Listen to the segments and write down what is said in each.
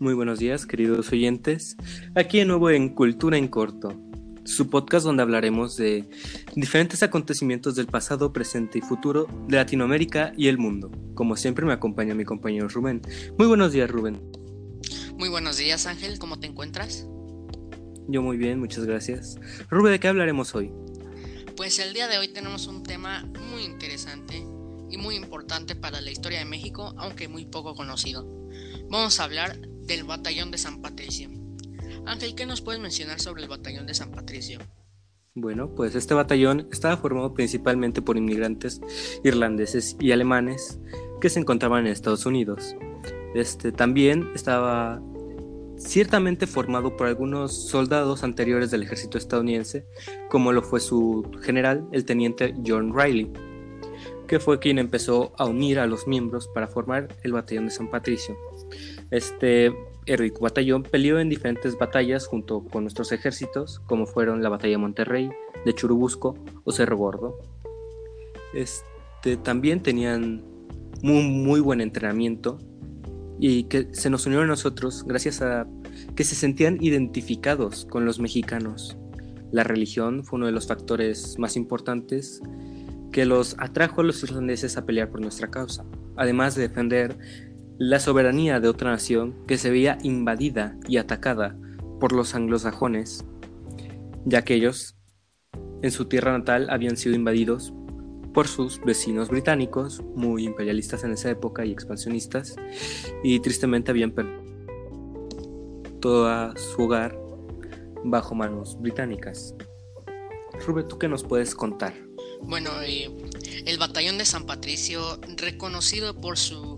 Muy buenos días, queridos oyentes. Aquí de nuevo en Cultura en Corto, su podcast donde hablaremos de diferentes acontecimientos del pasado, presente y futuro de Latinoamérica y el mundo. Como siempre me acompaña mi compañero Rubén. Muy buenos días, Rubén. Muy buenos días, Ángel. ¿Cómo te encuentras? Yo muy bien, muchas gracias. Rubén, ¿de qué hablaremos hoy? Pues el día de hoy tenemos un tema muy interesante y muy importante para la historia de México, aunque muy poco conocido. Vamos a hablar del Batallón de San Patricio. Ángel, ¿qué nos puedes mencionar sobre el Batallón de San Patricio? Bueno, pues este batallón estaba formado principalmente por inmigrantes irlandeses y alemanes que se encontraban en Estados Unidos. Este también estaba ciertamente formado por algunos soldados anteriores del ejército estadounidense, como lo fue su general, el teniente John Riley, que fue quien empezó a unir a los miembros para formar el batallón de San Patricio. Este heroico batallón peleó en diferentes batallas junto con nuestros ejércitos, como fueron la batalla de Monterrey, de Churubusco o Cerro Gordo. Este, también tenían muy, muy buen entrenamiento y que se nos unieron a nosotros gracias a que se sentían identificados con los mexicanos. La religión fue uno de los factores más importantes que los atrajo a los irlandeses a pelear por nuestra causa, además de defender la soberanía de otra nación que se veía invadida y atacada por los anglosajones, ya que ellos en su tierra natal habían sido invadidos por sus vecinos británicos, muy imperialistas en esa época y expansionistas, y tristemente habían perdido todo su hogar bajo manos británicas. Rubén, ¿tú qué nos puedes contar? Bueno, eh, el batallón de San Patricio, reconocido por su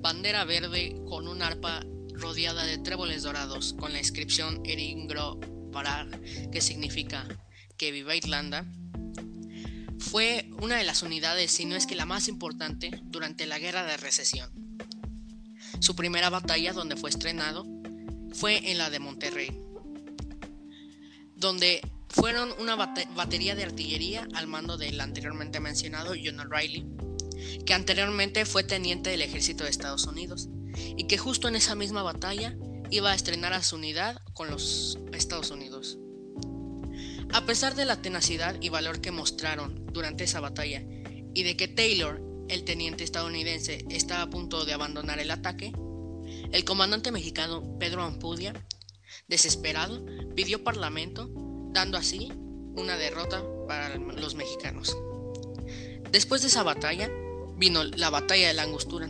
bandera verde con un arpa rodeada de tréboles dorados, con la inscripción Eringro Parag, que significa que viva Irlanda, fue una de las unidades, si no es que la más importante, durante la Guerra de Recesión. Su primera batalla, donde fue estrenado, fue en la de Monterrey, donde fueron una batería de artillería al mando del anteriormente mencionado John O'Reilly, que anteriormente fue teniente del ejército de Estados Unidos, y que justo en esa misma batalla iba a estrenar a su unidad con los Estados Unidos. A pesar de la tenacidad y valor que mostraron durante esa batalla y de que Taylor, el teniente estadounidense, estaba a punto de abandonar el ataque, el comandante mexicano Pedro Ampudia, desesperado, pidió parlamento, dando así una derrota para los mexicanos. Después de esa batalla, vino la batalla de la Angostura,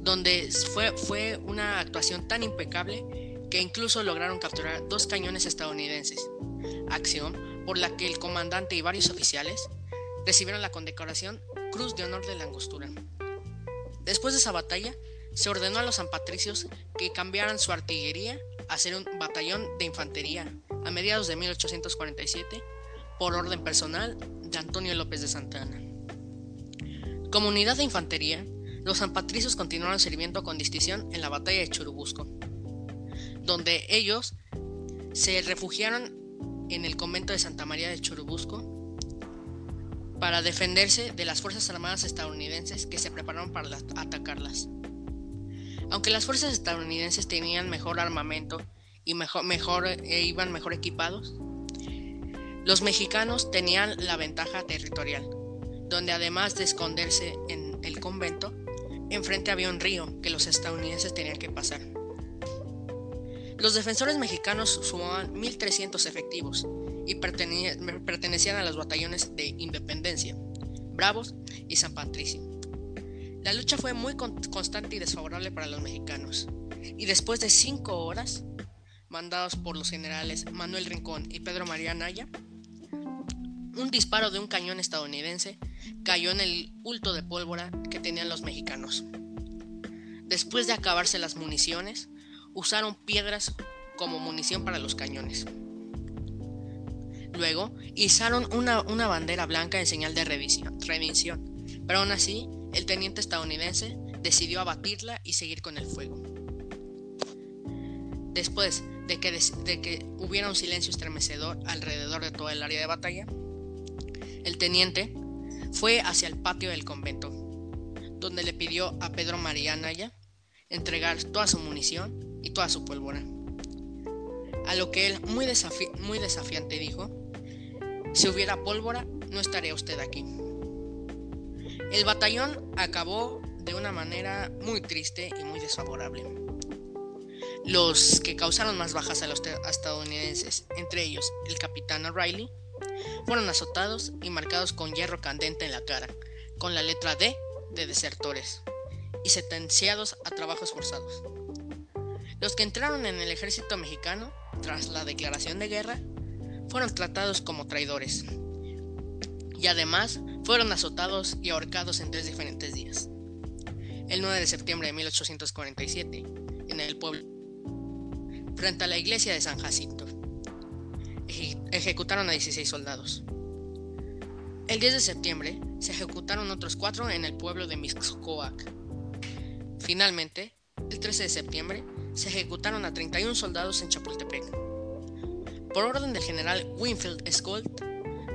donde fue, fue una actuación tan impecable que incluso lograron capturar dos cañones estadounidenses, acción por la que el comandante y varios oficiales recibieron la condecoración Cruz de Honor de la Angostura. Después de esa batalla, se ordenó a los sanpatricios que cambiaran su artillería a ser un batallón de infantería a mediados de 1847 por orden personal de Antonio López de Santana. Como unidad de infantería, los sanpatricios continuaron sirviendo con distinción en la batalla de Churubusco, donde ellos se refugiaron en el convento de Santa María de Churubusco para defenderse de las Fuerzas Armadas estadounidenses que se prepararon para atacarlas. Aunque las fuerzas estadounidenses tenían mejor armamento y mejor, e iban mejor equipados, los mexicanos tenían la ventaja territorial, donde además de esconderse en el convento, enfrente había un río que los estadounidenses tenían que pasar. Los defensores mexicanos sumaban 1.300 efectivos y pertenecían a los batallones de Independencia, Bravos y San Patricio. La lucha fue muy constante y desfavorable para los mexicanos, y después de cinco horas, mandados por los generales Manuel Rincón y Pedro María Naya, un disparo de un cañón estadounidense cayó en el bulto de pólvora que tenían los mexicanos. Después de acabarse las municiones, usaron piedras como munición para los cañones. Luego, izaron una, bandera blanca en señal de revisión, pero aún así, el teniente estadounidense decidió abatirla y seguir con el fuego. Después de que, de que hubiera un silencio estremecedor alrededor de toda el área de batalla, el teniente fue hacia el patio del convento, donde le pidió a Pedro María Naya entregar toda su munición y toda su pólvora. A lo que él, muy, muy desafiante, dijo, si hubiera pólvora, no estaría usted aquí. El batallón acabó de una manera muy triste y muy desfavorable. Los que causaron más bajas a los estadounidenses, entre ellos el capitán O'Reilly, fueron azotados y marcados con hierro candente en la cara, con la letra D de desertores, y sentenciados a trabajos forzados. Los que entraron en el ejército mexicano, tras la declaración de guerra, fueron tratados como traidores, y además fueron azotados y ahorcados en tres diferentes días. El 9 de septiembre de 1847, en el pueblo, frente a la iglesia de San Jacinto, ejecutaron a 16 soldados. El 10 de septiembre se ejecutaron otros cuatro en el pueblo de Mixcoac. Finalmente, el 13 de septiembre se ejecutaron a 31 soldados en Chapultepec. Por orden del general Winfield Scott,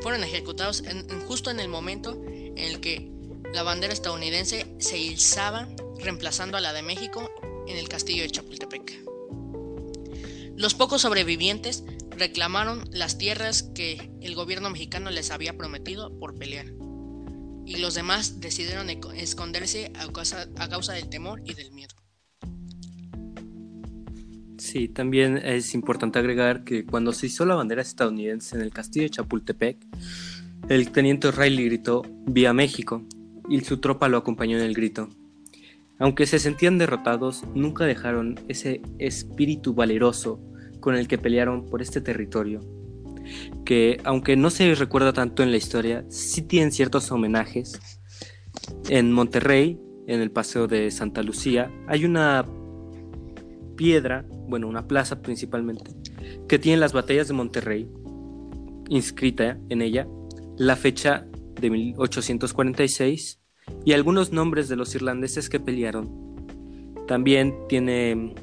fueron ejecutados justo en el momento en el que la bandera estadounidense se izaba reemplazando a la de México en el castillo de Chapultepec. Los pocos sobrevivientes reclamaron las tierras que el gobierno mexicano les había prometido por pelear. Y los demás decidieron esconderse a causa, del temor y del miedo. Sí, también es importante agregar que cuando se hizo la bandera estadounidense en el castillo de Chapultepec, el teniente Riley gritó Vía México y su tropa lo acompañó en el grito. Aunque se sentían derrotados, nunca dejaron ese espíritu valeroso con el que pelearon por este territorio, que aunque no se recuerda tanto en la historia, sí tienen ciertos homenajes. En Monterrey, en el Paseo de Santa Lucía, hay una piedra, bueno, una plaza principalmente, que tiene las batallas de Monterrey inscrita en ella, la fecha de 1846 y algunos nombres de los irlandeses que pelearon. También tiene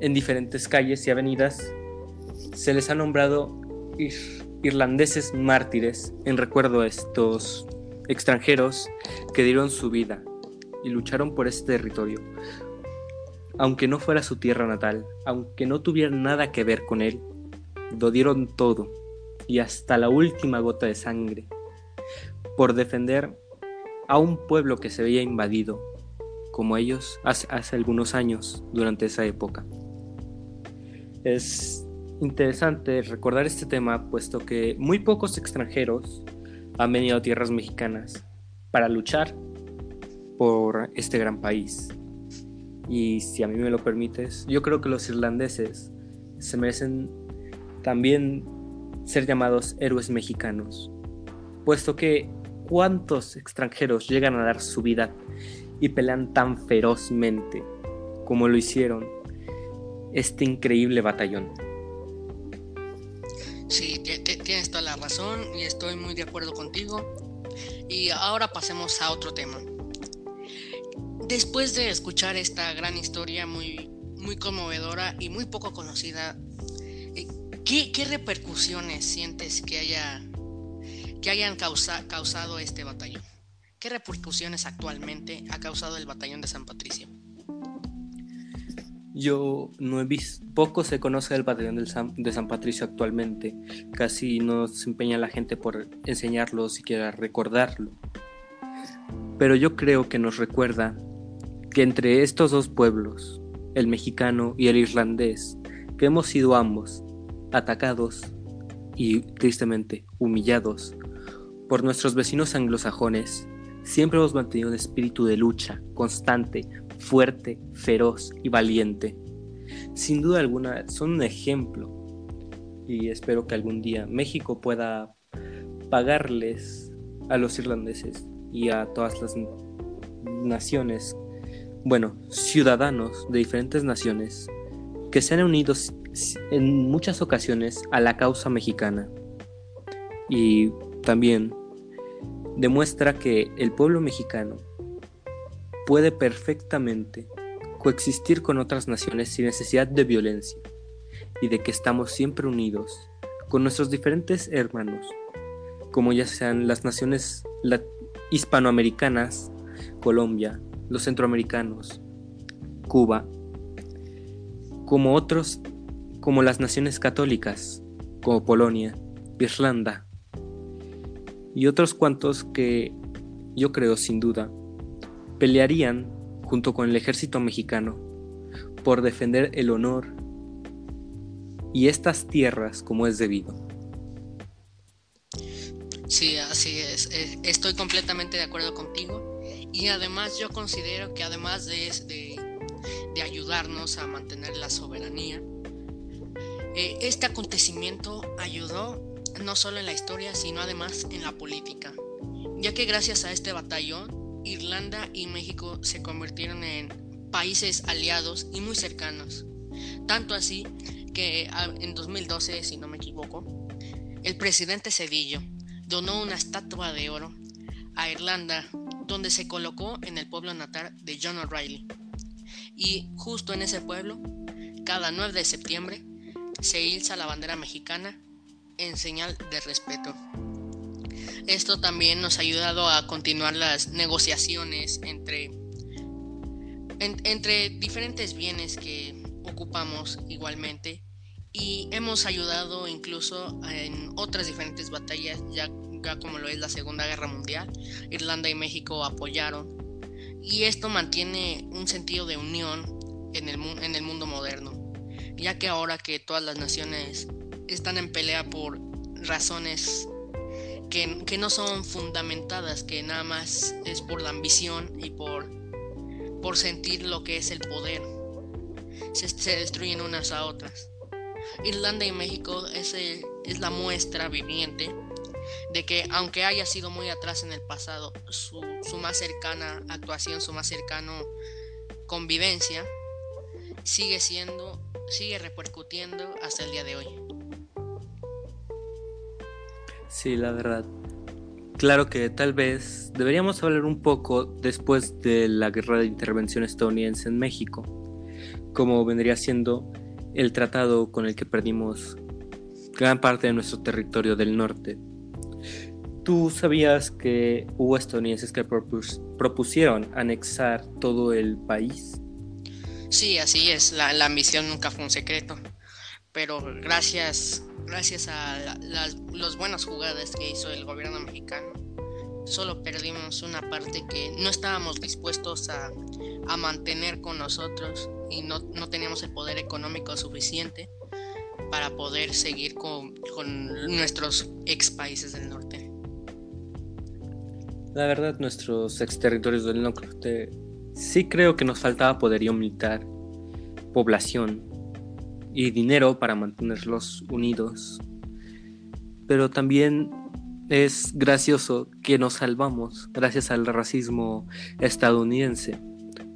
en diferentes calles y avenidas, se les ha nombrado irlandeses mártires en recuerdo a estos extranjeros que dieron su vida y lucharon por este territorio. Aunque no fuera su tierra natal, aunque no tuvieran nada que ver con él, lo dieron todo y hasta la última gota de sangre por defender a un pueblo que se veía invadido, como ellos hace, hace algunos años durante esa época. Es interesante recordar este tema puesto que muy pocos extranjeros han venido a tierras mexicanas para luchar por este gran país. Y si a mí me lo permites, yo creo que los irlandeses se merecen también ser llamados héroes mexicanos, puesto que cuántos extranjeros llegan a dar su vida y pelean tan ferozmente como lo hicieron este increíble batallón. Sí, tienes toda la razón y estoy muy de acuerdo contigo. Y ahora pasemos a otro tema. Después de escuchar esta gran historia muy, muy conmovedora y muy poco conocida, eh, ¿qué, repercusiones sientes que, haya, que hayan causado este batallón? ¿Qué repercusiones actualmente ha causado el batallón de San Patricio? Yo no he visto, poco se conoce del batallón de San Patricio actualmente, casi no se empeña la gente por enseñarlo siquiera recordarlo. Pero yo creo que nos recuerda que entre estos dos pueblos, el mexicano y el irlandés, que hemos sido ambos atacados y tristemente humillados por nuestros vecinos anglosajones, siempre hemos mantenido un espíritu de lucha constante fuerte, feroz y valiente. Sin duda alguna son un ejemplo y espero que algún día México pueda pagarles a los irlandeses y a todas las naciones, bueno, ciudadanos de diferentes naciones que se han unido en muchas ocasiones a la causa mexicana. Y también demuestra que el pueblo mexicano puede perfectamente coexistir con otras naciones sin necesidad de violencia y de que estamos siempre unidos con nuestros diferentes hermanos, como ya sean las naciones hispanoamericanas, Colombia, los centroamericanos Cuba, como otros, como las naciones católicas, como Polonia, Irlanda, y otros cuantos que yo creo sin duda pelearían junto con el ejército mexicano por defender el honor y estas tierras como es debido. Sí, así es. Eh, estoy completamente de acuerdo contigo. Y además yo considero que además de, de, ayudarnos a mantener la soberanía, eh, este acontecimiento ayudó no solo en la historia, sino además en la política, ya que gracias a este batallón, Irlanda y México se convirtieron en países aliados y muy cercanos. Tanto así que ah, en 2012, si no me equivoco, el presidente Cedillo donó una estatua de oro a Irlanda donde se colocó en el pueblo natal de John O'Reilly. Y justo en ese pueblo, cada 9 de septiembre, se ilza la bandera mexicana en señal de respeto. Esto también nos ha ayudado a continuar las negociaciones entre, entre diferentes bienes que ocupamos igualmente y hemos ayudado incluso en otras diferentes batallas, ya, como lo es la Segunda Guerra Mundial. Irlanda y México apoyaron y esto mantiene un sentido de unión en el, en el mundo moderno, ya que ahora que todas las naciones están en pelea por razones que, no son fundamentadas, que nada más es por la ambición y por, por sentir lo que es el poder. Se, se destruyen unas a otras. Irlanda y México es, es la muestra viviente de que aunque haya sido muy atrás en el pasado, su, su más cercana actuación, su más cercano convivencia, sigue siendo, sigue repercutiendo hasta el día de hoy. Sí, la verdad. Claro que tal vez deberíamos hablar un poco después de la guerra de intervención estadounidense en México, como vendría siendo el tratado con el que perdimos gran parte de nuestro territorio del norte. ¿Tú sabías que hubo estadounidenses que propusieron anexar todo el país? Sí, así es, la, la ambición nunca fue un secreto, pero gracias gracias a las los buenas jugadas que hizo el gobierno mexicano, solo perdimos una parte que no estábamos dispuestos a, mantener con nosotros y no, teníamos el poder económico suficiente para poder seguir con, nuestros ex países del norte. La verdad, nuestros ex territorios del norte sí creo que nos faltaba poderío militar, población, y dinero para mantenerlos unidos. Pero también es gracioso que nos salvamos gracias al racismo estadounidense,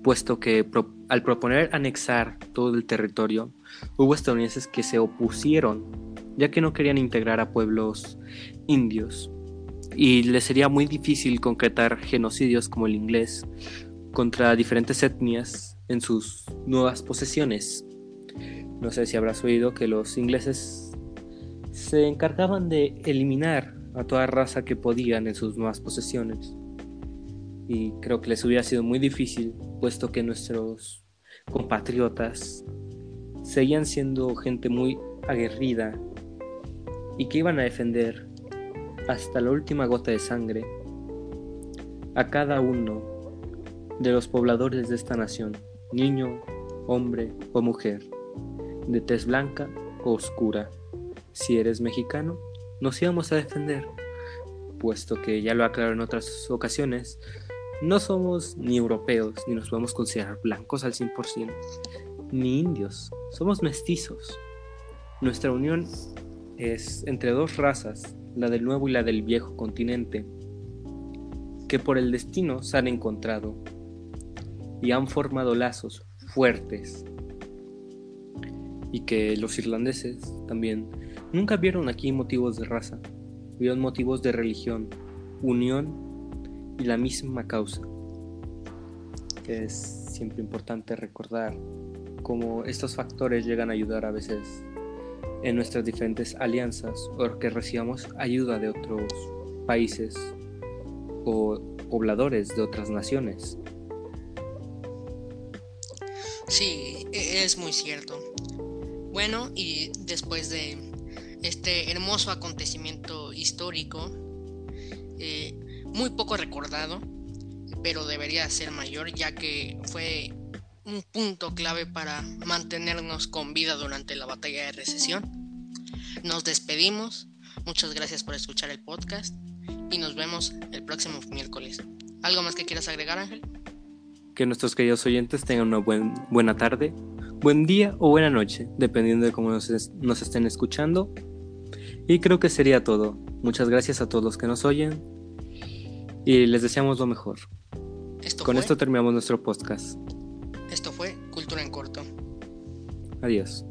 puesto que al proponer anexar todo el territorio, hubo estadounidenses que se opusieron, ya que no querían integrar a pueblos indios, y les sería muy difícil concretar genocidios como el inglés contra diferentes etnias en sus nuevas posesiones. No sé si habrás oído que los ingleses se encargaban de eliminar a toda raza que podían en sus nuevas posesiones. Y creo que les hubiera sido muy difícil, puesto que nuestros compatriotas seguían siendo gente muy aguerrida y que iban a defender hasta la última gota de sangre a cada uno de los pobladores de esta nación, niño, hombre o mujer de tez blanca o oscura. Si eres mexicano, nos íbamos a defender, puesto que ya lo aclaro en otras ocasiones, no somos ni europeos, ni nos podemos considerar blancos al 100%, ni indios, somos mestizos. Nuestra unión es entre dos razas, la del nuevo y la del viejo continente, que por el destino se han encontrado y han formado lazos fuertes y que los irlandeses también nunca vieron aquí motivos de raza, vieron motivos de religión, unión y la misma causa. Es siempre importante recordar cómo estos factores llegan a ayudar a veces en nuestras diferentes alianzas o que recibamos ayuda de otros países o pobladores de otras naciones. Sí, e, es muy cierto. Bueno, y después de este hermoso acontecimiento histórico, eh, muy poco recordado, pero debería ser mayor ya que fue un punto clave para mantenernos con vida durante la batalla de recesión. Nos despedimos, muchas gracias por escuchar el podcast y nos vemos el próximo miércoles. ¿Algo más que quieras agregar, Ángel? Que nuestros queridos oyentes tengan una buena tarde, buen día o buena noche, dependiendo de cómo nos, nos estén escuchando. Y creo que sería todo. Muchas gracias a todos los que nos oyen y les deseamos lo mejor. Con esto terminamos nuestro podcast. Esto fue Cultura en Corto. Adiós.